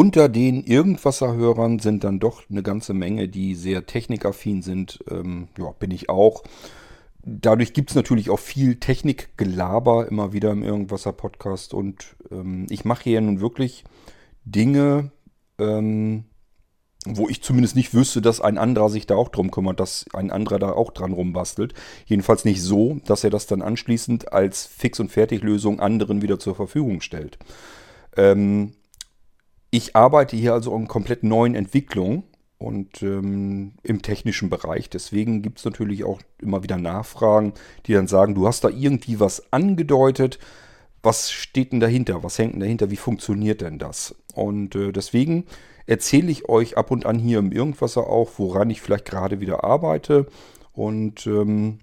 Unter den Irgendwasserhörern sind dann doch eine ganze Menge, die sehr technikaffin sind. Ähm, ja, bin ich auch. Dadurch gibt es natürlich auch viel Technikgelaber immer wieder im Irgendwasser-Podcast. Und ähm, ich mache hier nun wirklich Dinge, ähm, wo ich zumindest nicht wüsste, dass ein anderer sich da auch drum kümmert, dass ein anderer da auch dran rumbastelt. Jedenfalls nicht so, dass er das dann anschließend als Fix- und Fertiglösung anderen wieder zur Verfügung stellt. Ähm, ich arbeite hier also an komplett neuen Entwicklungen und ähm, im technischen Bereich. Deswegen gibt es natürlich auch immer wieder Nachfragen, die dann sagen, du hast da irgendwie was angedeutet. Was steht denn dahinter? Was hängt denn dahinter? Wie funktioniert denn das? Und äh, deswegen erzähle ich euch ab und an hier im Irgendwasser auch, woran ich vielleicht gerade wieder arbeite und ähm,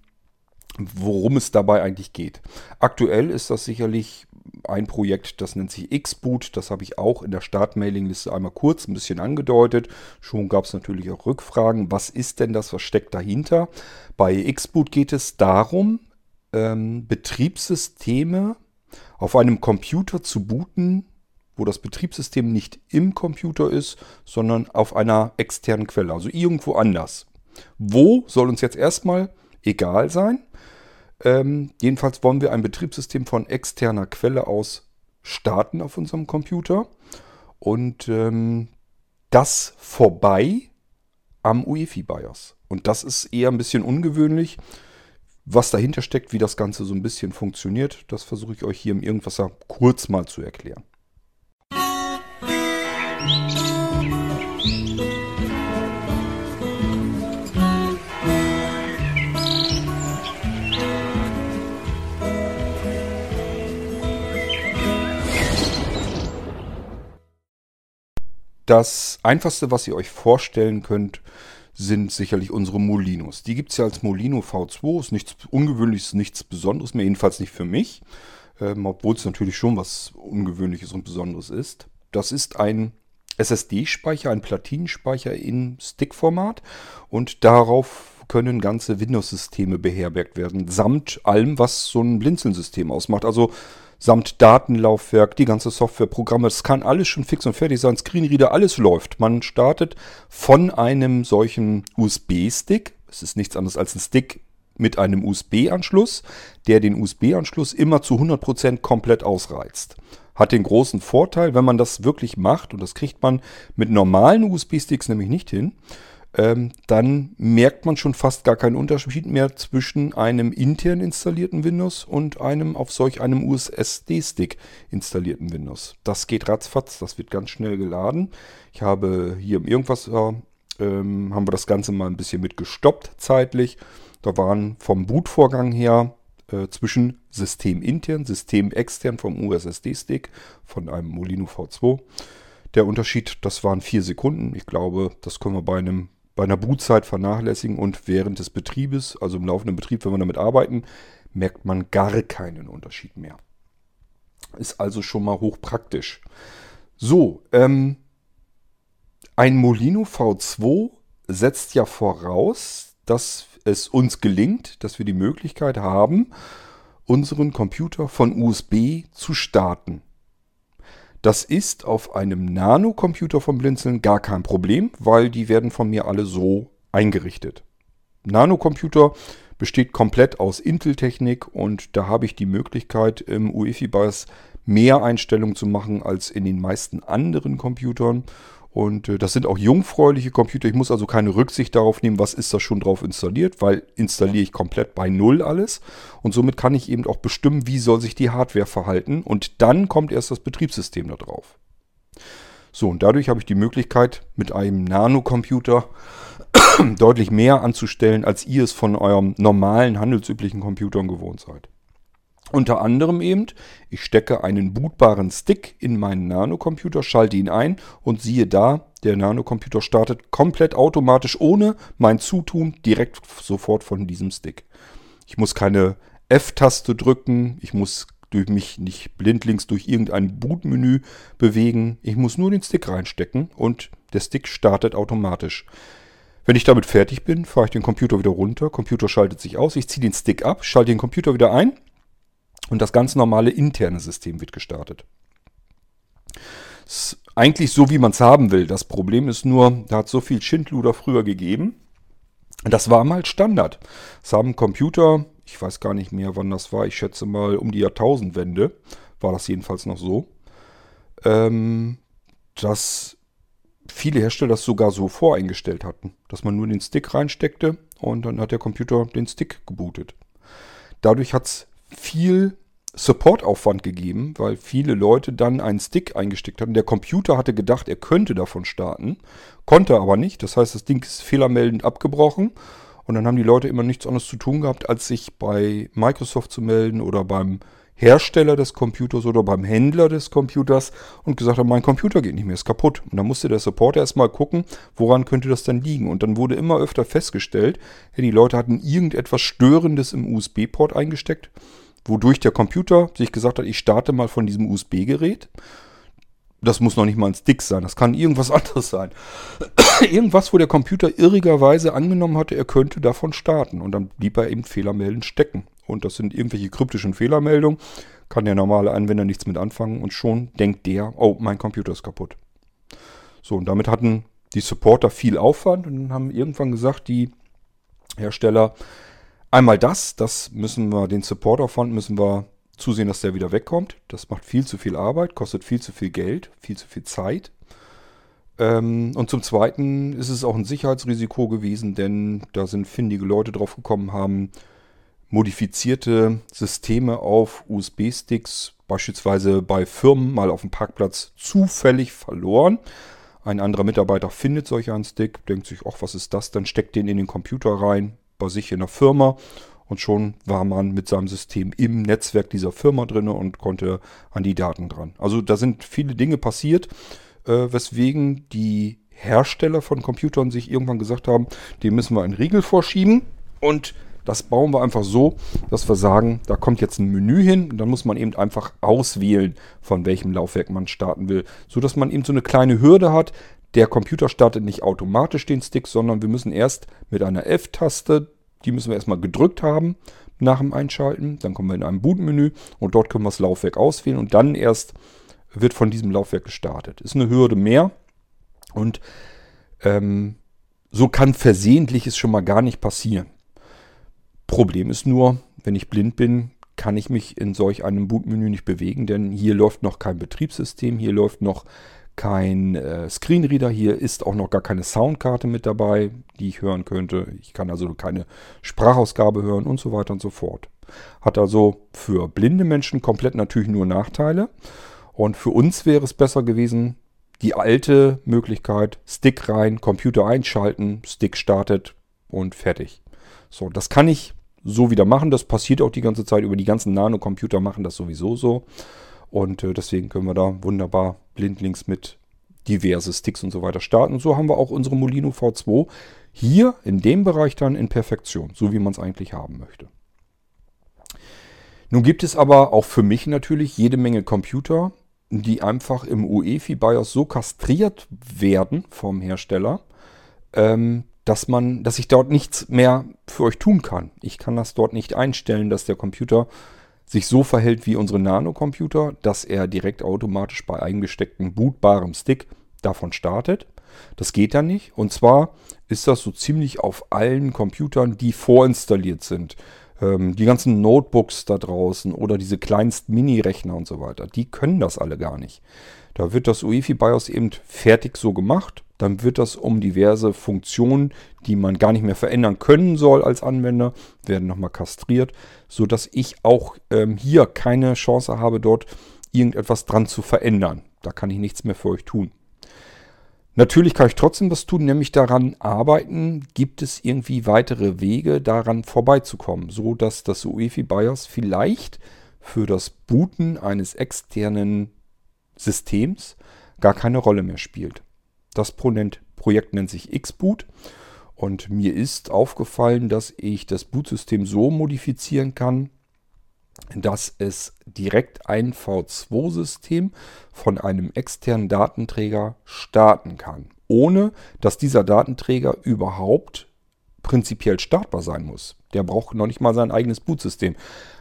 worum es dabei eigentlich geht. Aktuell ist das sicherlich ein Projekt, das nennt sich Xboot. Das habe ich auch in der Startmailingliste einmal kurz ein bisschen angedeutet. Schon gab es natürlich auch Rückfragen. Was ist denn das? Was steckt dahinter? Bei Xboot geht es darum, ähm, Betriebssysteme auf einem Computer zu booten, wo das Betriebssystem nicht im Computer ist, sondern auf einer externen Quelle, also irgendwo anders. Wo soll uns jetzt erstmal egal sein. Ähm, jedenfalls wollen wir ein Betriebssystem von externer Quelle aus starten auf unserem Computer und ähm, das vorbei am UEFI BIOS. Und das ist eher ein bisschen ungewöhnlich. Was dahinter steckt, wie das Ganze so ein bisschen funktioniert, das versuche ich euch hier im Irgendwasser kurz mal zu erklären. Das einfachste, was ihr euch vorstellen könnt, sind sicherlich unsere Molinos. Die gibt es ja als Molino V2, ist nichts Ungewöhnliches, nichts Besonderes mehr, jedenfalls nicht für mich, ähm, obwohl es natürlich schon was Ungewöhnliches und Besonderes ist. Das ist ein SSD-Speicher, ein Platinenspeicher in Stick-Format und darauf können ganze Windows-Systeme beherbergt werden, samt allem, was so ein Blinzeln-System ausmacht. Also samt Datenlaufwerk, die ganze Softwareprogramme. Das kann alles schon fix und fertig sein. Screenreader, alles läuft. Man startet von einem solchen USB-Stick. Es ist nichts anderes als ein Stick mit einem USB-Anschluss, der den USB-Anschluss immer zu 100% komplett ausreizt. Hat den großen Vorteil, wenn man das wirklich macht, und das kriegt man mit normalen USB-Sticks nämlich nicht hin, ähm, dann merkt man schon fast gar keinen Unterschied mehr zwischen einem intern installierten Windows und einem auf solch einem USSD-Stick installierten Windows. Das geht ratzfatz, das wird ganz schnell geladen. Ich habe hier irgendwas, äh, ähm, haben wir das Ganze mal ein bisschen mit gestoppt zeitlich. Da waren vom Bootvorgang her äh, zwischen System intern, System extern vom USSD-Stick von einem Molino V2. Der Unterschied, das waren vier Sekunden. Ich glaube, das können wir bei einem bei einer Bootzeit vernachlässigen und während des Betriebes, also im laufenden Betrieb, wenn wir damit arbeiten, merkt man gar keinen Unterschied mehr. Ist also schon mal hochpraktisch. So, ähm, ein Molino V2 setzt ja voraus, dass es uns gelingt, dass wir die Möglichkeit haben, unseren Computer von USB zu starten. Das ist auf einem Nano-Computer vom Blinzeln gar kein Problem, weil die werden von mir alle so eingerichtet. Nano-Computer besteht komplett aus Intel-Technik und da habe ich die Möglichkeit im UEFI BIOS mehr Einstellungen zu machen als in den meisten anderen Computern und äh, das sind auch jungfräuliche Computer. Ich muss also keine Rücksicht darauf nehmen, was ist da schon drauf installiert, weil installiere ich komplett bei Null alles. Und somit kann ich eben auch bestimmen, wie soll sich die Hardware verhalten. Und dann kommt erst das Betriebssystem da drauf. So, und dadurch habe ich die Möglichkeit, mit einem Nano-Computer deutlich mehr anzustellen, als ihr es von eurem normalen, handelsüblichen Computern gewohnt seid. Unter anderem eben, ich stecke einen bootbaren Stick in meinen Nanocomputer, schalte ihn ein und siehe da, der Nanocomputer startet komplett automatisch ohne mein Zutun direkt sofort von diesem Stick. Ich muss keine F-Taste drücken, ich muss durch mich nicht blindlings durch irgendein Bootmenü bewegen. Ich muss nur den Stick reinstecken und der Stick startet automatisch. Wenn ich damit fertig bin, fahre ich den Computer wieder runter, Computer schaltet sich aus, ich ziehe den Stick ab, schalte den Computer wieder ein und das ganz normale interne System wird gestartet. Das eigentlich so, wie man es haben will. Das Problem ist nur, da hat so viel Schindluder früher gegeben. Das war mal Standard. Es haben Computer, ich weiß gar nicht mehr, wann das war, ich schätze mal um die Jahrtausendwende, war das jedenfalls noch so, ähm, dass viele Hersteller das sogar so voreingestellt hatten, dass man nur den Stick reinsteckte und dann hat der Computer den Stick gebootet. Dadurch hat es viel Supportaufwand gegeben, weil viele Leute dann einen Stick eingesteckt hatten. Der Computer hatte gedacht, er könnte davon starten, konnte aber nicht. Das heißt, das Ding ist fehlermeldend abgebrochen und dann haben die Leute immer nichts anderes zu tun gehabt, als sich bei Microsoft zu melden oder beim Hersteller des Computers oder beim Händler des Computers und gesagt haben, mein Computer geht nicht mehr, ist kaputt. Und dann musste der Supporter erstmal gucken, woran könnte das denn liegen. Und dann wurde immer öfter festgestellt, ja, die Leute hatten irgendetwas Störendes im USB-Port eingesteckt, wodurch der Computer sich gesagt hat, ich starte mal von diesem USB-Gerät. Das muss noch nicht mal ein Stick sein, das kann irgendwas anderes sein. irgendwas, wo der Computer irrigerweise angenommen hatte, er könnte davon starten. Und dann blieb er eben fehlermeldend stecken und das sind irgendwelche kryptischen Fehlermeldungen, kann der normale Anwender nichts mit anfangen und schon denkt der, oh, mein Computer ist kaputt. So, und damit hatten die Supporter viel Aufwand und haben irgendwann gesagt, die Hersteller, einmal das, das müssen wir, den Supportaufwand müssen wir zusehen, dass der wieder wegkommt. Das macht viel zu viel Arbeit, kostet viel zu viel Geld, viel zu viel Zeit. Ähm, und zum Zweiten ist es auch ein Sicherheitsrisiko gewesen, denn da sind findige Leute drauf gekommen, haben modifizierte Systeme auf USB-Sticks, beispielsweise bei Firmen mal auf dem Parkplatz zufällig verloren. Ein anderer Mitarbeiter findet solch einen Stick, denkt sich, ach, was ist das? Dann steckt den in den Computer rein, bei sich in der Firma und schon war man mit seinem System im Netzwerk dieser Firma drin und konnte an die Daten dran. Also da sind viele Dinge passiert, äh, weswegen die Hersteller von Computern sich irgendwann gesagt haben, dem müssen wir einen Riegel vorschieben und das bauen wir einfach so, dass wir sagen, da kommt jetzt ein Menü hin und dann muss man eben einfach auswählen, von welchem Laufwerk man starten will, so dass man eben so eine kleine Hürde hat. Der Computer startet nicht automatisch den Stick, sondern wir müssen erst mit einer F-Taste, die müssen wir erstmal gedrückt haben nach dem Einschalten. Dann kommen wir in einem Bootmenü und dort können wir das Laufwerk auswählen und dann erst wird von diesem Laufwerk gestartet. Ist eine Hürde mehr und ähm, so kann versehentliches schon mal gar nicht passieren. Problem ist nur, wenn ich blind bin, kann ich mich in solch einem Bootmenü nicht bewegen, denn hier läuft noch kein Betriebssystem, hier läuft noch kein äh, Screenreader, hier ist auch noch gar keine Soundkarte mit dabei, die ich hören könnte. Ich kann also keine Sprachausgabe hören und so weiter und so fort. Hat also für blinde Menschen komplett natürlich nur Nachteile. Und für uns wäre es besser gewesen, die alte Möglichkeit, Stick rein, Computer einschalten, Stick startet und fertig. So, das kann ich so wieder machen. Das passiert auch die ganze Zeit. Über die ganzen Nanocomputer machen das sowieso so. Und äh, deswegen können wir da wunderbar blindlings mit diverse Sticks und so weiter starten. Und so haben wir auch unsere Molino V2 hier in dem Bereich dann in Perfektion, so wie man es eigentlich haben möchte. Nun gibt es aber auch für mich natürlich jede Menge Computer, die einfach im UEFI BIOS so kastriert werden vom Hersteller, ähm, dass man, dass ich dort nichts mehr für euch tun kann. Ich kann das dort nicht einstellen, dass der Computer sich so verhält wie unsere Nano-Computer, dass er direkt automatisch bei eingestecktem bootbarem Stick davon startet. Das geht dann nicht. Und zwar ist das so ziemlich auf allen Computern, die vorinstalliert sind. Ähm, die ganzen Notebooks da draußen oder diese kleinsten Mini-Rechner und so weiter, die können das alle gar nicht. Da wird das UEFI BIOS eben fertig so gemacht dann wird das um diverse Funktionen, die man gar nicht mehr verändern können soll als Anwender, werden nochmal kastriert, sodass ich auch ähm, hier keine Chance habe, dort irgendetwas dran zu verändern. Da kann ich nichts mehr für euch tun. Natürlich kann ich trotzdem was tun, nämlich daran arbeiten, gibt es irgendwie weitere Wege, daran vorbeizukommen, so dass das UEFI BIOS vielleicht für das Booten eines externen Systems gar keine Rolle mehr spielt. Das Projekt nennt sich Xboot. Und mir ist aufgefallen, dass ich das Bootsystem so modifizieren kann, dass es direkt ein V2-System von einem externen Datenträger starten kann, ohne dass dieser Datenträger überhaupt prinzipiell startbar sein muss. Der braucht noch nicht mal sein eigenes Bootsystem.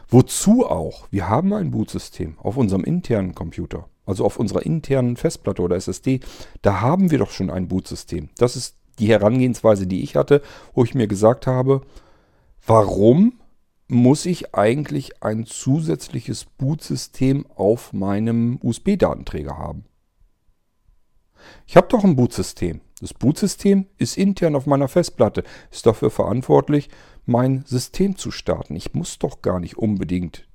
Wozu auch? Wir haben ein Bootsystem auf unserem internen Computer, also auf unserer internen Festplatte oder SSD. Da haben wir doch schon ein Bootsystem. Das ist die Herangehensweise, die ich hatte, wo ich mir gesagt habe, warum muss ich eigentlich ein zusätzliches Bootsystem auf meinem USB-Datenträger haben? Ich habe doch ein Bootsystem. Das Bootsystem ist intern auf meiner Festplatte, ist dafür verantwortlich, mein System zu starten. Ich muss doch gar nicht unbedingt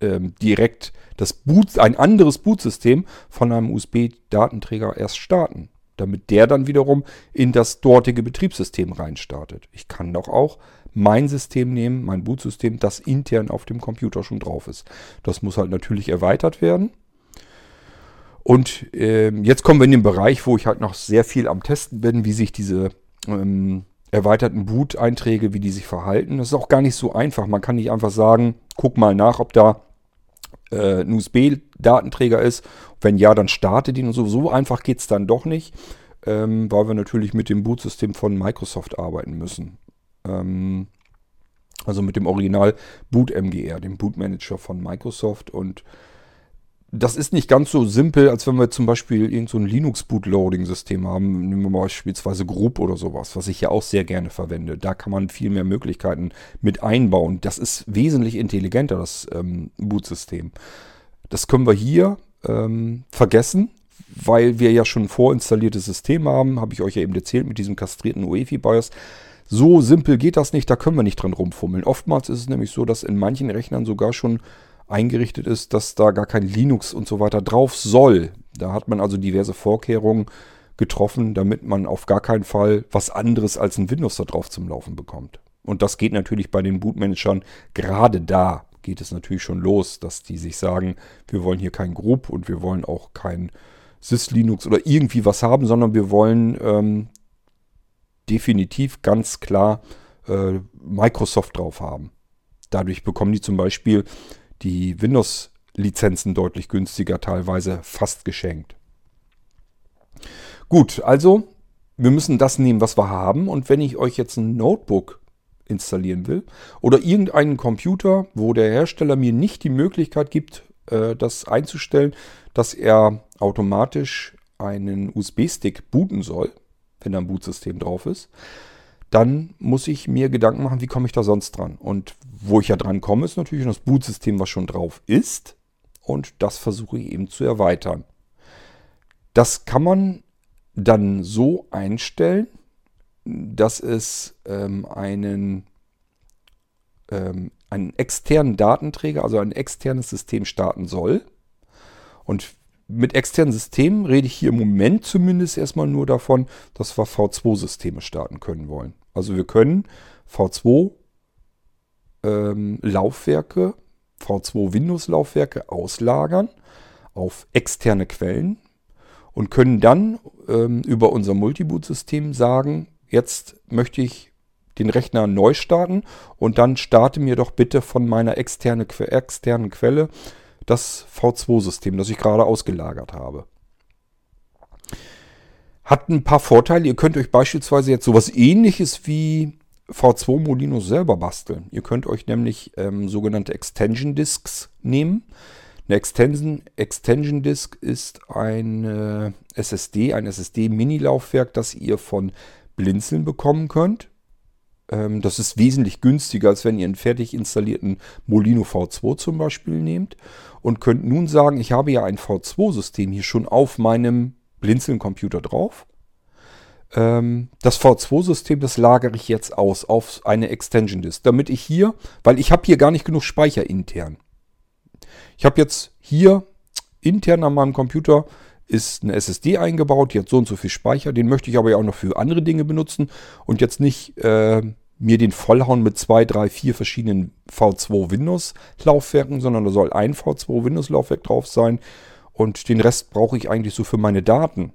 ähm, direkt das Boot, ein anderes Bootsystem von einem USB-Datenträger erst starten, damit der dann wiederum in das dortige Betriebssystem reinstartet. Ich kann doch auch mein System nehmen, mein Bootsystem, das intern auf dem Computer schon drauf ist. Das muss halt natürlich erweitert werden. Und ähm, jetzt kommen wir in den Bereich, wo ich halt noch sehr viel am Testen bin, wie sich diese ähm, erweiterten Boot-Einträge, wie die sich verhalten. Das ist auch gar nicht so einfach. Man kann nicht einfach sagen, guck mal nach, ob da äh, ein USB-Datenträger ist. Wenn ja, dann starte den und so. So einfach geht es dann doch nicht, ähm, weil wir natürlich mit dem Bootsystem von Microsoft arbeiten müssen. Ähm, also mit dem Original Boot MGR, dem Bootmanager von Microsoft und das ist nicht ganz so simpel, als wenn wir zum Beispiel irgendein so Linux-Bootloading-System haben. Nehmen wir beispielsweise Group oder sowas, was ich ja auch sehr gerne verwende. Da kann man viel mehr Möglichkeiten mit einbauen. Das ist wesentlich intelligenter, das ähm, Bootsystem. Das können wir hier ähm, vergessen, weil wir ja schon ein vorinstalliertes System haben. Habe ich euch ja eben erzählt mit diesem kastrierten UEFI-BIOS. So simpel geht das nicht, da können wir nicht dran rumfummeln. Oftmals ist es nämlich so, dass in manchen Rechnern sogar schon eingerichtet ist, dass da gar kein Linux und so weiter drauf soll. Da hat man also diverse Vorkehrungen getroffen, damit man auf gar keinen Fall was anderes als ein Windows da drauf zum Laufen bekommt. Und das geht natürlich bei den Bootmanagern gerade da geht es natürlich schon los, dass die sich sagen, wir wollen hier kein Group und wir wollen auch kein Sys-Linux oder irgendwie was haben, sondern wir wollen ähm, definitiv ganz klar äh, Microsoft drauf haben. Dadurch bekommen die zum Beispiel die Windows-Lizenzen deutlich günstiger, teilweise fast geschenkt. Gut, also wir müssen das nehmen, was wir haben. Und wenn ich euch jetzt ein Notebook installieren will oder irgendeinen Computer, wo der Hersteller mir nicht die Möglichkeit gibt, äh, das einzustellen, dass er automatisch einen USB-Stick booten soll, wenn da ein Bootsystem drauf ist, dann muss ich mir Gedanken machen, wie komme ich da sonst dran. Und wo ich ja dran komme, ist natürlich das Bootsystem, was schon drauf ist. Und das versuche ich eben zu erweitern. Das kann man dann so einstellen, dass es ähm, einen, ähm, einen externen Datenträger, also ein externes System starten soll. Und mit externen Systemen rede ich hier im Moment zumindest erstmal nur davon, dass wir V2-Systeme starten können wollen. Also wir können V2 ähm, Laufwerke, V2 Windows Laufwerke auslagern auf externe Quellen und können dann ähm, über unser Multiboot-System sagen, jetzt möchte ich den Rechner neu starten und dann starte mir doch bitte von meiner externe, externen Quelle das V2-System, das ich gerade ausgelagert habe. Hat ein paar Vorteile. Ihr könnt euch beispielsweise jetzt sowas ähnliches wie V2 Molino selber basteln. Ihr könnt euch nämlich ähm, sogenannte Extension Disks nehmen. Eine Extension, Extension Disk ist eine SSD, ein SSD-Mini-Laufwerk, das ihr von Blinzeln bekommen könnt. Ähm, das ist wesentlich günstiger, als wenn ihr einen fertig installierten Molino V2 zum Beispiel nehmt. Und könnt nun sagen, ich habe ja ein V2-System hier schon auf meinem Blinzeln-Computer drauf ähm, das V2-System, das lagere ich jetzt aus auf eine Extension Disk, damit ich hier, weil ich habe hier gar nicht genug Speicher intern. Ich habe jetzt hier intern an meinem Computer ist eine SSD eingebaut, die hat so und so viel Speicher, den möchte ich aber ja auch noch für andere Dinge benutzen und jetzt nicht äh, mir den vollhauen mit zwei, drei, vier verschiedenen V2 Windows Laufwerken, sondern da soll ein V2 Windows Laufwerk drauf sein und den Rest brauche ich eigentlich so für meine Daten.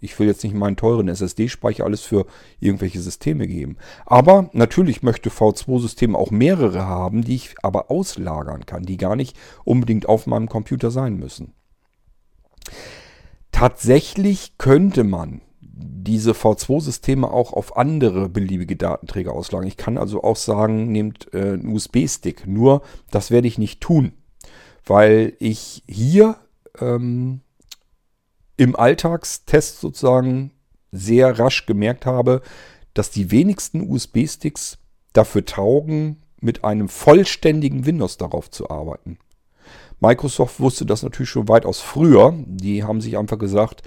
Ich will jetzt nicht meinen teuren SSD-Speicher alles für irgendwelche Systeme geben. Aber natürlich möchte V2-Systeme auch mehrere haben, die ich aber auslagern kann, die gar nicht unbedingt auf meinem Computer sein müssen. Tatsächlich könnte man diese V2-Systeme auch auf andere beliebige Datenträger auslagern. Ich kann also auch sagen, nehmt äh, einen USB-Stick. Nur, das werde ich nicht tun, weil ich hier ähm, im Alltagstest sozusagen sehr rasch gemerkt habe, dass die wenigsten USB-Sticks dafür taugen, mit einem vollständigen Windows darauf zu arbeiten. Microsoft wusste das natürlich schon weitaus früher. Die haben sich einfach gesagt,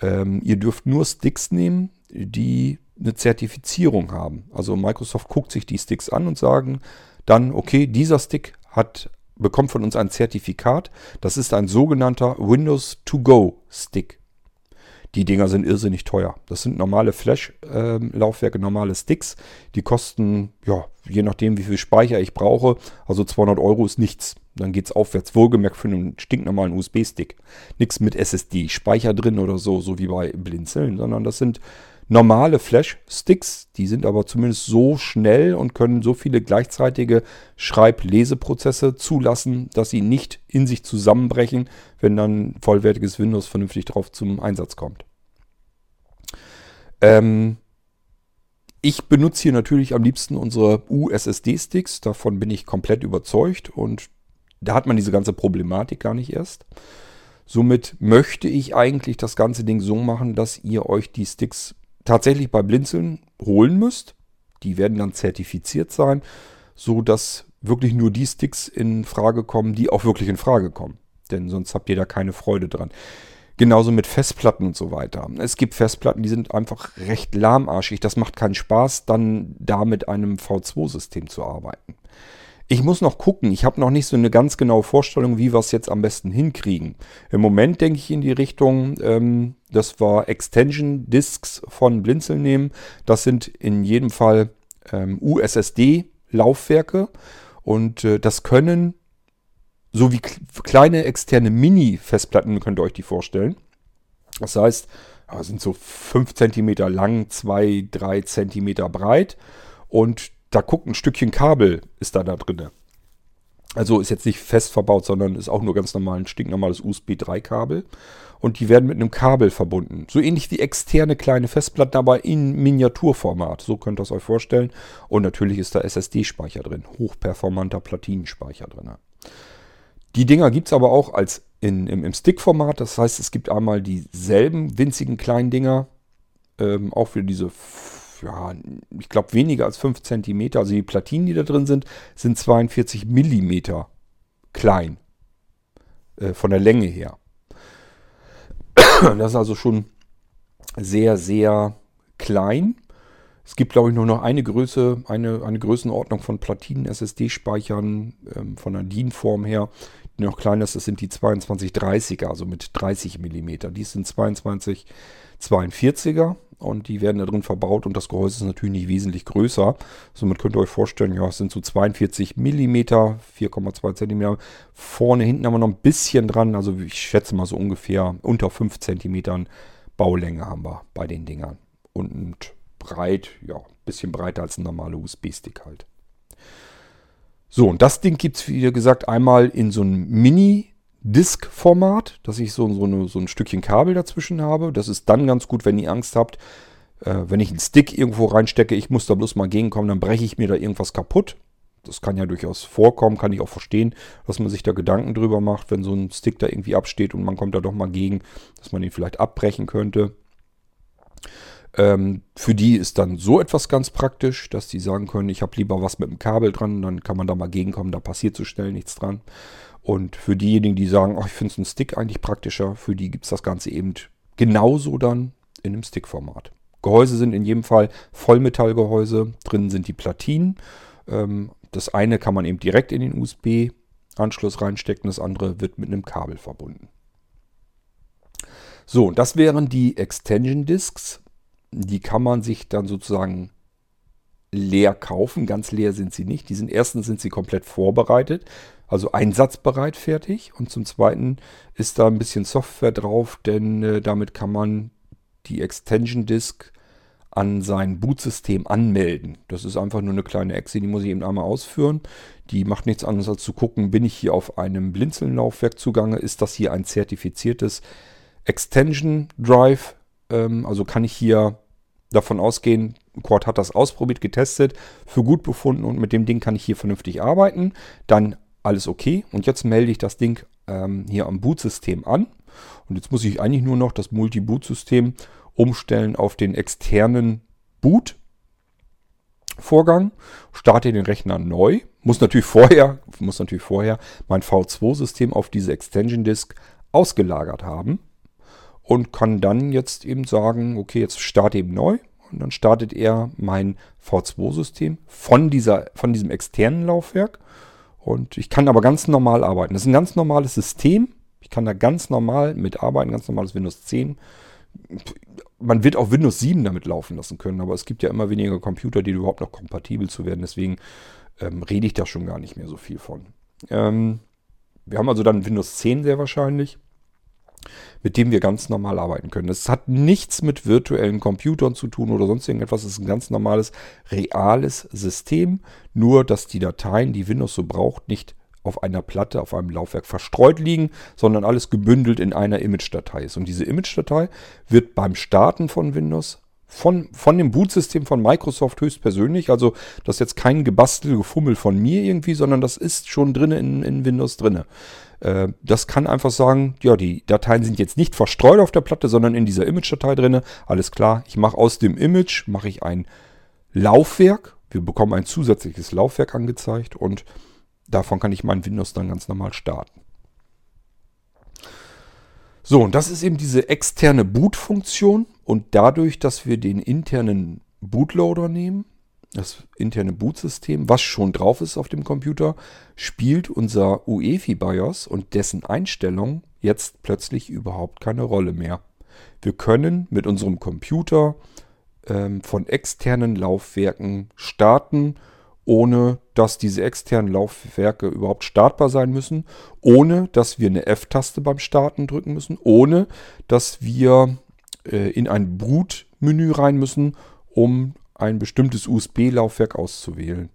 ähm, ihr dürft nur Sticks nehmen, die eine Zertifizierung haben. Also Microsoft guckt sich die Sticks an und sagen dann, okay, dieser Stick hat, bekommt von uns ein Zertifikat. Das ist ein sogenannter Windows to Go Stick. Die Dinger sind irrsinnig teuer. Das sind normale Flash-Laufwerke, ähm, normale Sticks. Die kosten, ja, je nachdem, wie viel Speicher ich brauche. Also 200 Euro ist nichts. Dann geht es aufwärts. Wohlgemerkt für einen stinknormalen USB-Stick. Nichts mit SSD-Speicher drin oder so, so wie bei Blinzeln, sondern das sind normale Flash-Sticks. Die sind aber zumindest so schnell und können so viele gleichzeitige Schreib-Leseprozesse zulassen, dass sie nicht in sich zusammenbrechen, wenn dann vollwertiges Windows vernünftig drauf zum Einsatz kommt. Ähm, ich benutze hier natürlich am liebsten unsere USSD-Sticks. Davon bin ich komplett überzeugt und da hat man diese ganze Problematik gar nicht erst. Somit möchte ich eigentlich das ganze Ding so machen, dass ihr euch die Sticks tatsächlich bei Blinzeln holen müsst. Die werden dann zertifiziert sein, so dass wirklich nur die Sticks in Frage kommen, die auch wirklich in Frage kommen. Denn sonst habt ihr da keine Freude dran. Genauso mit Festplatten und so weiter. Es gibt Festplatten, die sind einfach recht lahmarschig. Das macht keinen Spaß, dann da mit einem V2-System zu arbeiten. Ich muss noch gucken. Ich habe noch nicht so eine ganz genaue Vorstellung, wie wir es jetzt am besten hinkriegen. Im Moment denke ich in die Richtung, ähm, dass wir Extension Disks von Blinzel nehmen. Das sind in jedem Fall ähm, USSD-Laufwerke und äh, das können so wie kleine externe Mini-Festplatten, könnt ihr euch die vorstellen. Das heißt, sind so 5 cm lang, 2, 3 cm breit und da guckt ein Stückchen Kabel, ist da da drin. Also ist jetzt nicht fest verbaut, sondern ist auch nur ganz normal ein stinknormales USB 3 Kabel. Und die werden mit einem Kabel verbunden. So ähnlich wie externe kleine Festplatten, aber in Miniaturformat. So könnt ihr es euch vorstellen. Und natürlich ist da SSD-Speicher drin. Hochperformanter Platinenspeicher drin. Die Dinger gibt es aber auch als in, im, im Stick-Format. Das heißt, es gibt einmal dieselben winzigen kleinen Dinger. Ähm, auch für diese ja, ich glaube weniger als 5 cm. Also die Platinen, die da drin sind, sind 42 mm klein. Äh, von der Länge her. Das ist also schon sehr, sehr klein. Es gibt, glaube ich, nur noch eine Größe, eine, eine Größenordnung von Platinen-SSD-Speichern ähm, von der DIN-Form her, die noch kleiner ist. Das sind die 2230er, also mit 30 mm. Die sind 22 42er und die werden da drin verbaut und das Gehäuse ist natürlich nicht wesentlich größer. Somit könnt ihr euch vorstellen, ja, es sind so 42 mm, 4,2 cm. Vorne, hinten haben wir noch ein bisschen dran, also ich schätze mal so ungefähr unter 5 cm Baulänge haben wir bei den Dingern. Und breit, ja, ein bisschen breiter als ein normaler USB-Stick halt. So, und das Ding gibt es, wie gesagt, einmal in so einem Mini- Disk-Format, dass ich so, so, eine, so, ein Stückchen Kabel dazwischen habe. Das ist dann ganz gut, wenn ihr Angst habt, äh, wenn ich einen Stick irgendwo reinstecke, ich muss da bloß mal gegenkommen, dann breche ich mir da irgendwas kaputt. Das kann ja durchaus vorkommen, kann ich auch verstehen, dass man sich da Gedanken drüber macht, wenn so ein Stick da irgendwie absteht und man kommt da doch mal gegen, dass man ihn vielleicht abbrechen könnte. Ähm, für die ist dann so etwas ganz praktisch, dass die sagen können, ich habe lieber was mit dem Kabel dran, dann kann man da mal gegenkommen, da passiert so schnell nichts dran. Und für diejenigen, die sagen, oh, ich finde es ein Stick eigentlich praktischer, für die gibt es das Ganze eben genauso dann in einem Stick-Format. Gehäuse sind in jedem Fall Vollmetallgehäuse. Drinnen sind die Platinen. Ähm, das eine kann man eben direkt in den USB-Anschluss reinstecken, das andere wird mit einem Kabel verbunden. So, das wären die Extension Discs. Die kann man sich dann sozusagen leer kaufen. Ganz leer sind sie nicht. Die sind erstens sind sie komplett vorbereitet. Also einsatzbereit fertig. Und zum Zweiten ist da ein bisschen Software drauf, denn äh, damit kann man die Extension Disk an sein Bootsystem anmelden. Das ist einfach nur eine kleine Exe, die muss ich eben einmal ausführen. Die macht nichts anderes als zu gucken, bin ich hier auf einem Blinzeln-Laufwerk zugange, ist das hier ein zertifiziertes Extension Drive Ähm, also kann ich hier davon ausgehen, Quad hat das ausprobiert, getestet, für gut befunden und mit dem Ding kann ich hier vernünftig arbeiten. Dann alles okay. Und jetzt melde ich das Ding ähm, hier am Bootsystem an. Und jetzt muss ich eigentlich nur noch das Multi-Boot-System umstellen auf den externen Boot. Vorgang, starte den Rechner neu, muss natürlich vorher, muss natürlich vorher mein V2-System auf diese Extension Disk ausgelagert haben und kann dann jetzt eben sagen, okay, jetzt starte eben neu und dann startet er mein V2-System von, von diesem externen Laufwerk und ich kann aber ganz normal arbeiten. Das ist ein ganz normales System. Ich kann da ganz normal mitarbeiten, ganz normales Windows 10 man wird auch Windows 7 damit laufen lassen können, aber es gibt ja immer weniger Computer, die überhaupt noch kompatibel zu werden. Deswegen ähm, rede ich da schon gar nicht mehr so viel von. Ähm, wir haben also dann Windows 10 sehr wahrscheinlich, mit dem wir ganz normal arbeiten können. Es hat nichts mit virtuellen Computern zu tun oder sonst irgendetwas. Es ist ein ganz normales, reales System. Nur, dass die Dateien, die Windows so braucht, nicht auf einer Platte, auf einem Laufwerk verstreut liegen, sondern alles gebündelt in einer Image-Datei ist. Und diese Image-Datei wird beim Starten von Windows von, von dem Bootsystem von Microsoft höchstpersönlich, also das ist jetzt kein gebastel Gefummel von mir irgendwie, sondern das ist schon drin in, in Windows drin. Äh, das kann einfach sagen, ja, die Dateien sind jetzt nicht verstreut auf der Platte, sondern in dieser Image-Datei drin. Alles klar, ich mache aus dem Image, mache ich ein Laufwerk. Wir bekommen ein zusätzliches Laufwerk angezeigt und davon kann ich mein Windows dann ganz normal starten. So, und das ist eben diese externe Boot-Funktion. Und dadurch, dass wir den internen Bootloader nehmen, das interne Bootsystem, was schon drauf ist auf dem Computer, spielt unser UEFI BIOS und dessen Einstellung jetzt plötzlich überhaupt keine Rolle mehr. Wir können mit unserem Computer ähm, von externen Laufwerken starten ohne dass diese externen Laufwerke überhaupt startbar sein müssen, ohne dass wir eine F-Taste beim Starten drücken müssen, ohne dass wir äh, in ein Boot-Menü rein müssen, um ein bestimmtes USB-Laufwerk auszuwählen.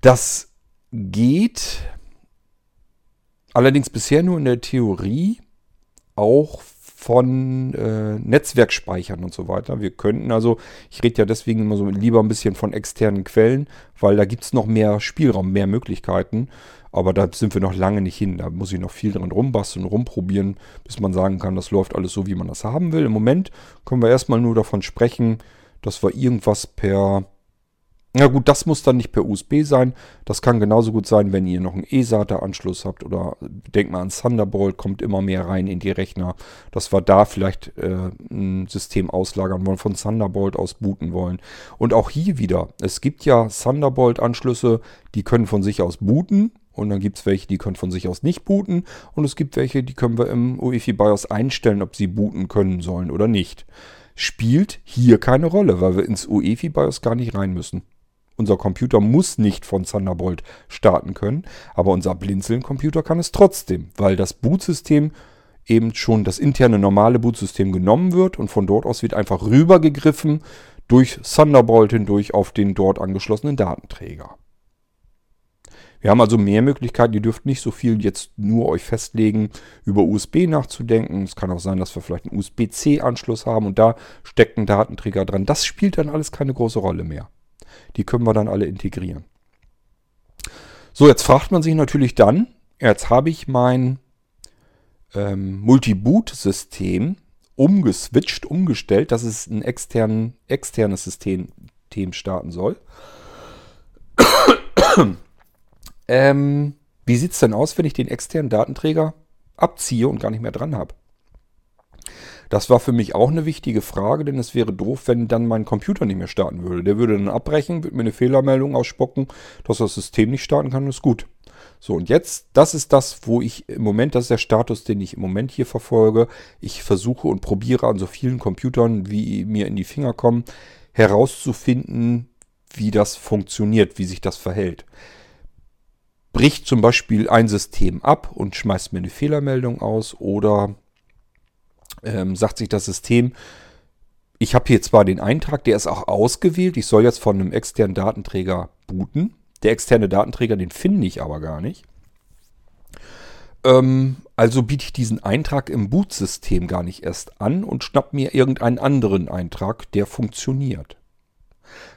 Das geht allerdings bisher nur in der Theorie auch von äh, Netzwerkspeichern und so weiter. Wir könnten also, ich rede ja deswegen immer so lieber ein bisschen von externen Quellen, weil da gibt es noch mehr Spielraum, mehr Möglichkeiten. Aber da sind wir noch lange nicht hin. Da muss ich noch viel dran rumbasteln, rumprobieren, bis man sagen kann, das läuft alles so, wie man das haben will. Im Moment können wir erstmal nur davon sprechen, dass wir irgendwas per ja gut, das muss dann nicht per USB sein. Das kann genauso gut sein, wenn ihr noch einen eSATA-Anschluss habt oder denkt mal an Thunderbolt, kommt immer mehr rein in die Rechner, dass wir da vielleicht äh, ein System auslagern wollen, von Thunderbolt aus booten wollen. Und auch hier wieder, es gibt ja Thunderbolt-Anschlüsse, die können von sich aus booten. Und dann gibt es welche, die können von sich aus nicht booten. Und es gibt welche, die können wir im UEFI BIOS einstellen, ob sie booten können sollen oder nicht. Spielt hier keine Rolle, weil wir ins UEFI BIOS gar nicht rein müssen. Unser Computer muss nicht von Thunderbolt starten können, aber unser Blinzeln-Computer kann es trotzdem, weil das Bootsystem eben schon das interne normale Bootsystem genommen wird und von dort aus wird einfach rübergegriffen durch Thunderbolt hindurch auf den dort angeschlossenen Datenträger. Wir haben also mehr Möglichkeiten. Ihr dürft nicht so viel jetzt nur euch festlegen, über USB nachzudenken. Es kann auch sein, dass wir vielleicht einen USB-C-Anschluss haben und da steckt ein Datenträger dran. Das spielt dann alles keine große Rolle mehr. Die können wir dann alle integrieren. So, jetzt fragt man sich natürlich dann, jetzt habe ich mein ähm, Multi-Boot-System umgeswitcht, umgestellt, dass es ein extern, externes System starten soll. Ähm, wie sieht es denn aus, wenn ich den externen Datenträger abziehe und gar nicht mehr dran habe? Das war für mich auch eine wichtige Frage, denn es wäre doof, wenn dann mein Computer nicht mehr starten würde. Der würde dann abbrechen, würde mir eine Fehlermeldung ausspucken, dass das System nicht starten kann, ist gut. So, und jetzt, das ist das, wo ich im Moment, das ist der Status, den ich im Moment hier verfolge. Ich versuche und probiere an so vielen Computern, wie mir in die Finger kommen, herauszufinden, wie das funktioniert, wie sich das verhält. Bricht zum Beispiel ein System ab und schmeißt mir eine Fehlermeldung aus oder ähm, sagt sich das System, ich habe hier zwar den Eintrag, der ist auch ausgewählt, ich soll jetzt von einem externen Datenträger booten. Der externe Datenträger, den finde ich aber gar nicht. Ähm, also biete ich diesen Eintrag im Bootsystem gar nicht erst an und schnapp mir irgendeinen anderen Eintrag, der funktioniert.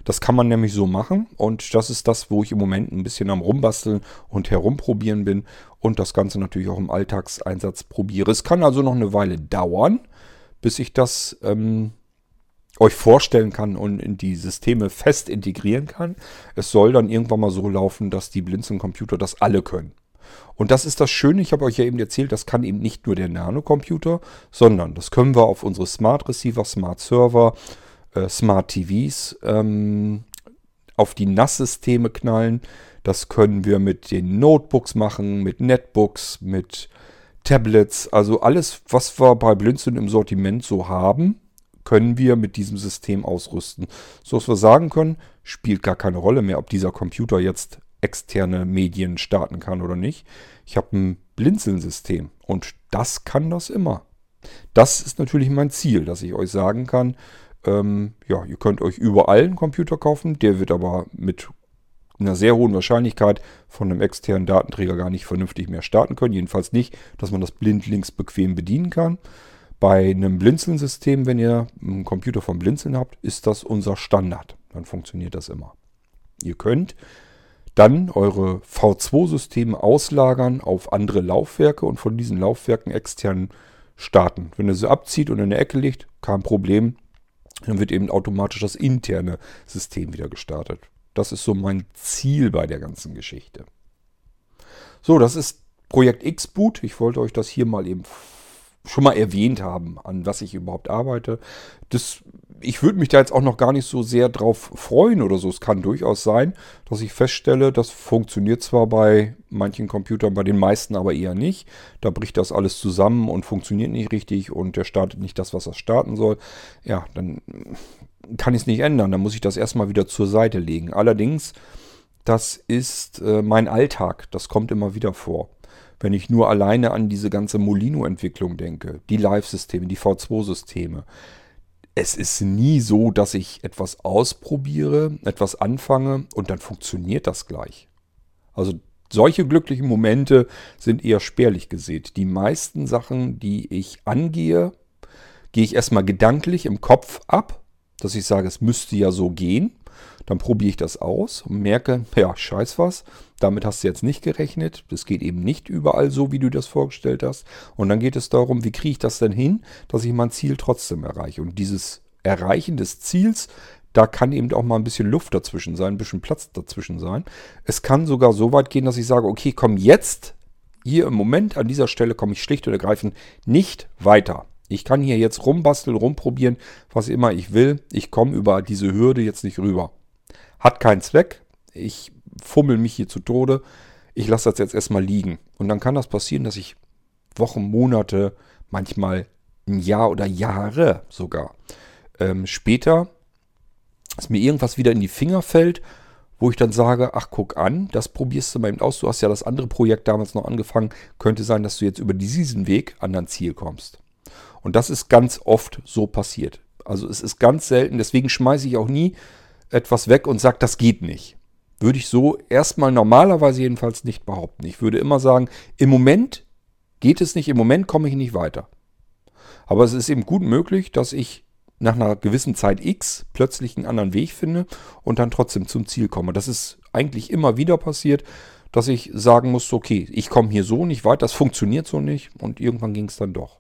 Das kann man nämlich so machen und das ist das, wo ich im Moment ein bisschen am Rumbasteln und herumprobieren bin und das Ganze natürlich auch im Alltagseinsatz probiere. Es kann also noch eine Weile dauern, bis ich das ähm, euch vorstellen kann und in die Systeme fest integrieren kann. Es soll dann irgendwann mal so laufen, dass die Blinzeln-Computer das alle können. Und das ist das Schöne, ich habe euch ja eben erzählt, das kann eben nicht nur der Nano-Computer, sondern das können wir auf unsere Smart Receiver, Smart Server, äh, Smart TVs, ähm, auf die NAS-Systeme knallen. Das können wir mit den Notebooks machen, mit Netbooks, mit Tablets. Also alles, was wir bei Blinzeln im Sortiment so haben, können wir mit diesem System ausrüsten. So dass wir sagen können, spielt gar keine Rolle mehr, ob dieser Computer jetzt externe Medien starten kann oder nicht. Ich habe ein Blinzeln-System und das kann das immer. Das ist natürlich mein Ziel, dass ich euch sagen kann, ähm, ja, ihr könnt euch überall einen Computer kaufen, der wird aber mit einer sehr hohen Wahrscheinlichkeit von einem externen Datenträger gar nicht vernünftig mehr starten können. Jedenfalls nicht, dass man das blindlings bequem bedienen kann. Bei einem Blinzeln-System, wenn ihr einen Computer vom Blinzeln habt, ist das unser Standard. Dann funktioniert das immer. Ihr könnt dann eure V2-Systeme auslagern auf andere Laufwerke und von diesen Laufwerken extern starten. Wenn ihr sie abzieht und in der Ecke liegt, kein Problem. Dann wird eben automatisch das interne System wieder gestartet. Das ist so mein Ziel bei der ganzen Geschichte. So, das ist Projekt X-Boot. Ich wollte euch das hier mal eben schon mal erwähnt haben, an was ich überhaupt arbeite. Das, ich würde mich da jetzt auch noch gar nicht so sehr drauf freuen oder so. Es kann durchaus sein, dass ich feststelle, das funktioniert zwar bei manchen Computern, bei den meisten aber eher nicht. Da bricht das alles zusammen und funktioniert nicht richtig und der startet nicht das, was er starten soll. Ja, dann kann ich es nicht ändern. Dann muss ich das erstmal wieder zur Seite legen. Allerdings, das ist äh, mein Alltag. Das kommt immer wieder vor. Wenn ich nur alleine an diese ganze Molino-Entwicklung denke, die Live-Systeme, die V2-Systeme. Es ist nie so, dass ich etwas ausprobiere, etwas anfange und dann funktioniert das gleich. Also solche glücklichen Momente sind eher spärlich gesät. Die meisten Sachen, die ich angehe, gehe ich erstmal gedanklich im Kopf ab, dass ich sage, es müsste ja so gehen. Dann probiere ich das aus und merke, ja, scheiß was, damit hast du jetzt nicht gerechnet. Das geht eben nicht überall so, wie du das vorgestellt hast. Und dann geht es darum, wie kriege ich das denn hin, dass ich mein Ziel trotzdem erreiche. Und dieses Erreichen des Ziels, da kann eben auch mal ein bisschen Luft dazwischen sein, ein bisschen Platz dazwischen sein. Es kann sogar so weit gehen, dass ich sage, okay, komm jetzt, hier im Moment an dieser Stelle komme ich schlicht und ergreifend nicht weiter. Ich kann hier jetzt rumbasteln, rumprobieren, was immer ich will. Ich komme über diese Hürde jetzt nicht rüber. Hat keinen Zweck. Ich fummel mich hier zu Tode. Ich lasse das jetzt erstmal liegen. Und dann kann das passieren, dass ich Wochen, Monate, manchmal ein Jahr oder Jahre sogar ähm, später, dass mir irgendwas wieder in die Finger fällt, wo ich dann sage, ach guck an, das probierst du mal eben aus. Du hast ja das andere Projekt damals noch angefangen. Könnte sein, dass du jetzt über diesen Weg an dein Ziel kommst. Und das ist ganz oft so passiert. Also es ist ganz selten, deswegen schmeiße ich auch nie etwas weg und sage, das geht nicht. Würde ich so erstmal normalerweise jedenfalls nicht behaupten. Ich würde immer sagen, im Moment geht es nicht, im Moment komme ich nicht weiter. Aber es ist eben gut möglich, dass ich nach einer gewissen Zeit X plötzlich einen anderen Weg finde und dann trotzdem zum Ziel komme. Das ist eigentlich immer wieder passiert, dass ich sagen muss, okay, ich komme hier so nicht weiter, das funktioniert so nicht und irgendwann ging es dann doch.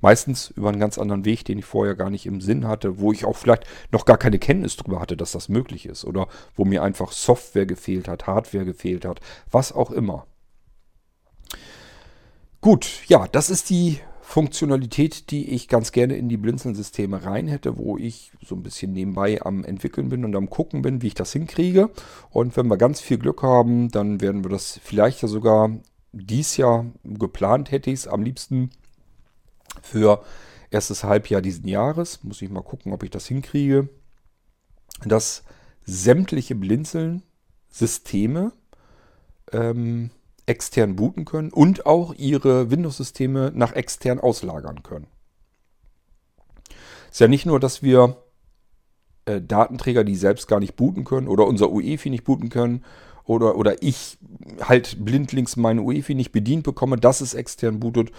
Meistens über einen ganz anderen Weg, den ich vorher gar nicht im Sinn hatte, wo ich auch vielleicht noch gar keine Kenntnis darüber hatte, dass das möglich ist. Oder wo mir einfach Software gefehlt hat, Hardware gefehlt hat, was auch immer. Gut, ja, das ist die Funktionalität, die ich ganz gerne in die Blinzeln-Systeme rein hätte, wo ich so ein bisschen nebenbei am entwickeln bin und am gucken bin, wie ich das hinkriege. Und wenn wir ganz viel Glück haben, dann werden wir das vielleicht ja sogar dies Jahr geplant hätte ich es am liebsten für erstes Halbjahr diesen Jahres. Muss ich mal gucken, ob ich das hinkriege. Dass sämtliche Blinzeln-Systeme ähm, extern booten können und auch ihre Windows-Systeme nach extern auslagern können. Ist ja nicht nur, dass wir äh, Datenträger, die selbst gar nicht booten können oder unser UEFI nicht booten können oder, oder ich halt blindlings meine UEFI nicht bedient bekomme, dass es extern bootet,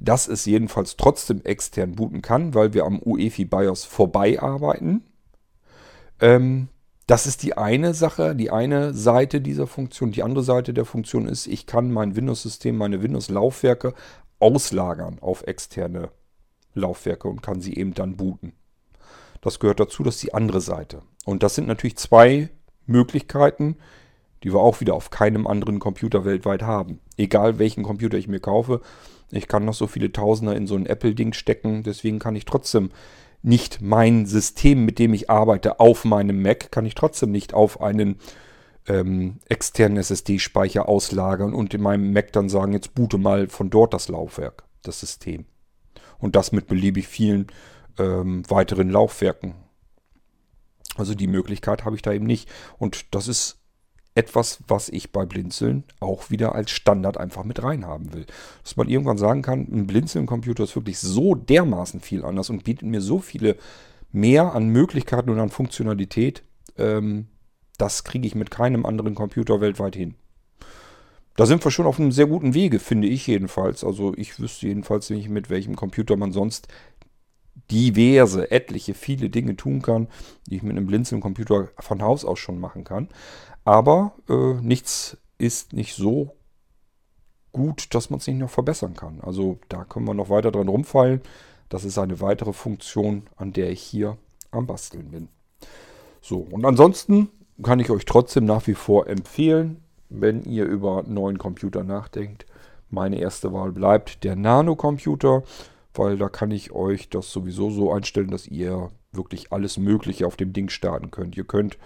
dass es jedenfalls trotzdem extern booten kann, weil wir am UEFI BIOS vorbei arbeiten. Ähm, das ist die eine Sache, die eine Seite dieser Funktion. Die andere Seite der Funktion ist, ich kann mein Windows-System, meine Windows-Laufwerke auslagern auf externe Laufwerke und kann sie eben dann booten. Das gehört dazu, das ist die andere Seite. Und das sind natürlich zwei Möglichkeiten, die wir auch wieder auf keinem anderen Computer weltweit haben. Egal welchen Computer ich mir kaufe, ich kann noch so viele Tausender in so ein Apple-Ding stecken, deswegen kann ich trotzdem nicht mein System, mit dem ich arbeite, auf meinem Mac, kann ich trotzdem nicht auf einen ähm, externen SSD-Speicher auslagern und in meinem Mac dann sagen, jetzt boote mal von dort das Laufwerk, das System. Und das mit beliebig vielen ähm, weiteren Laufwerken. Also die Möglichkeit habe ich da eben nicht. Und das ist etwas, was ich bei Blinzeln auch wieder als Standard einfach mit reinhaben will. Dass man irgendwann sagen kann, ein Blinzeln-Computer ist wirklich so dermaßen viel anders und bietet mir so viele mehr an Möglichkeiten und an Funktionalität, ähm, das kriege ich mit keinem anderen Computer weltweit hin. Da sind wir schon auf einem sehr guten Wege, finde ich jedenfalls. Also ich wüsste jedenfalls nicht, mit welchem Computer man sonst diverse, etliche, viele Dinge tun kann, die ich mit einem Blinzeln-Computer von Haus aus schon machen kann. Aber äh, nichts ist nicht so gut, dass man es nicht noch verbessern kann. Also da können wir noch weiter dran rumfallen. Das ist eine weitere Funktion, an der ich hier am Basteln bin. So, und ansonsten kann ich euch trotzdem nach wie vor empfehlen, wenn ihr über einen neuen Computer nachdenkt. Meine erste Wahl bleibt der Nano-Computer, weil da kann ich euch das sowieso so einstellen, dass ihr wirklich alles Mögliche auf dem Ding starten könnt. Ihr könnt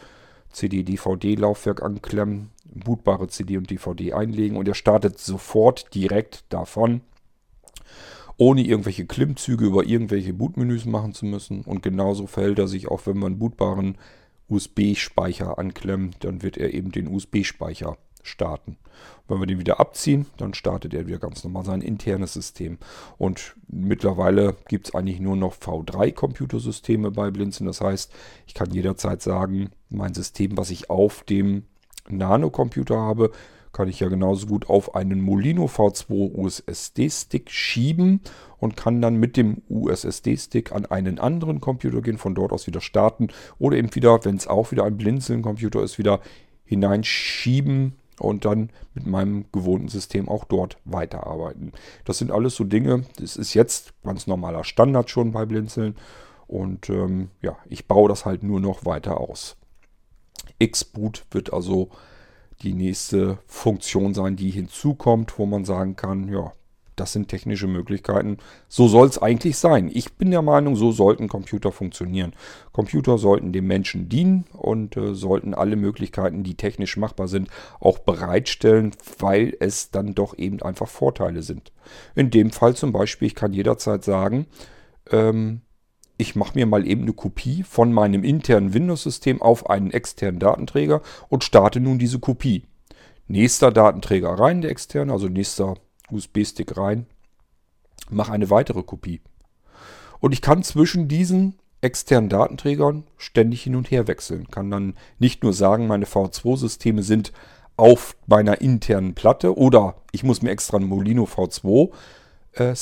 CD-DVD-Laufwerk anklemmen, bootbare CD und DVD einlegen und er startet sofort direkt davon, ohne irgendwelche Klimmzüge über irgendwelche Bootmenüs machen zu müssen. Und genauso verhält er sich auch, wenn man bootbaren USB-Speicher anklemmt, dann wird er eben den USB-Speicher starten. Wenn wir den wieder abziehen, dann startet er wieder ganz normal sein internes System. Und mittlerweile gibt es eigentlich nur noch V3-Computersysteme bei Blinzen. Das heißt, ich kann jederzeit sagen, mein System, was ich auf dem Nano-Computer habe, kann ich ja genauso gut auf einen Molino V2 USSD-Stick schieben und kann dann mit dem USSD-Stick an einen anderen Computer gehen, von dort aus wieder starten oder eben wieder, wenn es auch wieder ein Blinzeln-Computer ist, wieder hineinschieben und dann mit meinem gewohnten System auch dort weiterarbeiten. Das sind alles so Dinge, das ist jetzt ganz normaler Standard schon bei Blinzeln und ähm, ja, ich baue das halt nur noch weiter aus. Xboot wird also die nächste Funktion sein, die hinzukommt, wo man sagen kann, ja, das sind technische Möglichkeiten. So soll es eigentlich sein. Ich bin der Meinung, so sollten Computer funktionieren. Computer sollten dem Menschen dienen und äh, sollten alle Möglichkeiten, die technisch machbar sind, auch bereitstellen, weil es dann doch eben einfach Vorteile sind. In dem Fall zum Beispiel, ich kann jederzeit sagen, ähm, ich mache mir mal eben eine Kopie von meinem internen Windows-System auf einen externen Datenträger und starte nun diese Kopie. Nächster Datenträger rein, der externe, also nächster USB-Stick rein, mache eine weitere Kopie. Und ich kann zwischen diesen externen Datenträgern ständig hin und her wechseln. Kann dann nicht nur sagen, meine V2-Systeme sind auf meiner internen Platte oder ich muss mir extra einen Molino V2 äh,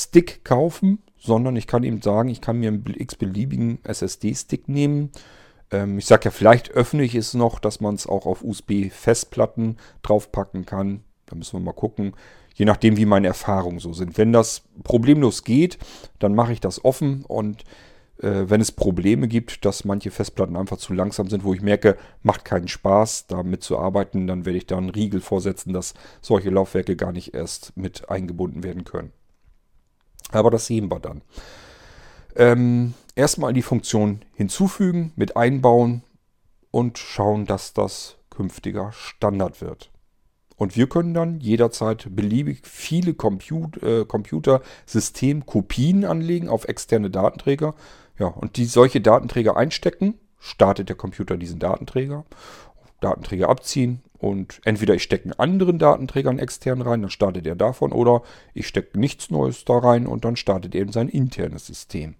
kaufen, sondern ich kann eben sagen, ich kann mir einen x-beliebigen SSD-Stick nehmen. Ähm, ich sage ja, vielleicht öffne ich es noch, dass man es auch auf USB-Festplatten draufpacken kann. Da müssen wir mal gucken je nachdem, wie meine Erfahrungen so sind. Wenn das problemlos geht, dann mache ich das offen und äh, wenn es Probleme gibt, dass manche Festplatten einfach zu langsam sind, wo ich merke, macht keinen Spaß, damit zu arbeiten, dann werde ich da einen Riegel vorsetzen, dass solche Laufwerke gar nicht erst mit eingebunden werden können. Aber das sehen wir dann. Ähm, erstmal die Funktion hinzufügen, mit einbauen und schauen, dass das künftiger Standard wird. Und wir können dann jederzeit beliebig viele Comput äh, Computersystemkopien anlegen auf externe Datenträger. Ja, und die solche Datenträger einstecken, startet der Computer diesen Datenträger. Datenträger abziehen und entweder ich stecke einen anderen Datenträger extern rein, dann startet er davon, oder ich stecke nichts Neues da rein und dann startet eben sein internes System.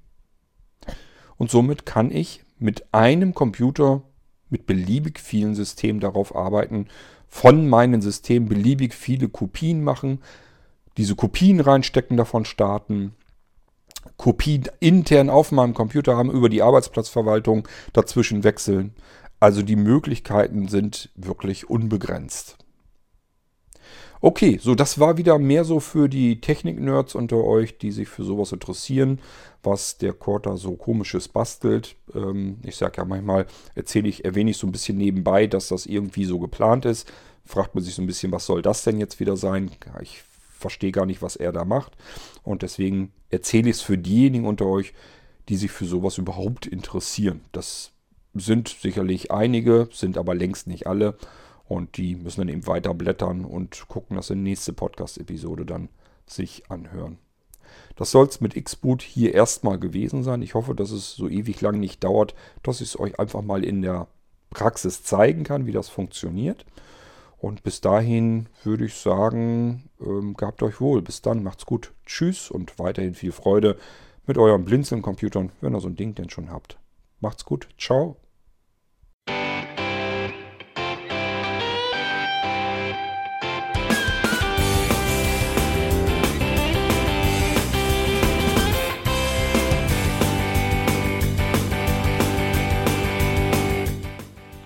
Und somit kann ich mit einem Computer mit beliebig vielen Systemen darauf arbeiten, von meinem System beliebig viele Kopien machen, diese Kopien reinstecken, davon starten, Kopien intern auf meinem Computer haben, über die Arbeitsplatzverwaltung dazwischen wechseln. Also die Möglichkeiten sind wirklich unbegrenzt. Okay, so das war wieder mehr so für die Technik-Nerds unter euch, die sich für sowas interessieren, was der Corta so komisches bastelt. Ähm, ich sage ja manchmal, erzähle ich, erwähne ich so ein bisschen nebenbei, dass das irgendwie so geplant ist. Fragt man sich so ein bisschen, was soll das denn jetzt wieder sein? Ich verstehe gar nicht, was er da macht. Und deswegen erzähle ich es für diejenigen unter euch, die sich für sowas überhaupt interessieren. Das sind sicherlich einige, sind aber längst nicht alle. Und die müssen dann eben weiter blättern und gucken, dass sie nächste Podcast-Episode dann sich anhören. Das soll es mit Xboot hier erstmal gewesen sein. Ich hoffe, dass es so ewig lang nicht dauert, dass ich es euch einfach mal in der Praxis zeigen kann, wie das funktioniert. Und bis dahin würde ich sagen, ähm, gehabt euch wohl. Bis dann, macht's gut. Tschüss und weiterhin viel Freude mit euren Blinzeln-Computern, wenn ihr so ein Ding denn schon habt. Macht's gut. Ciao.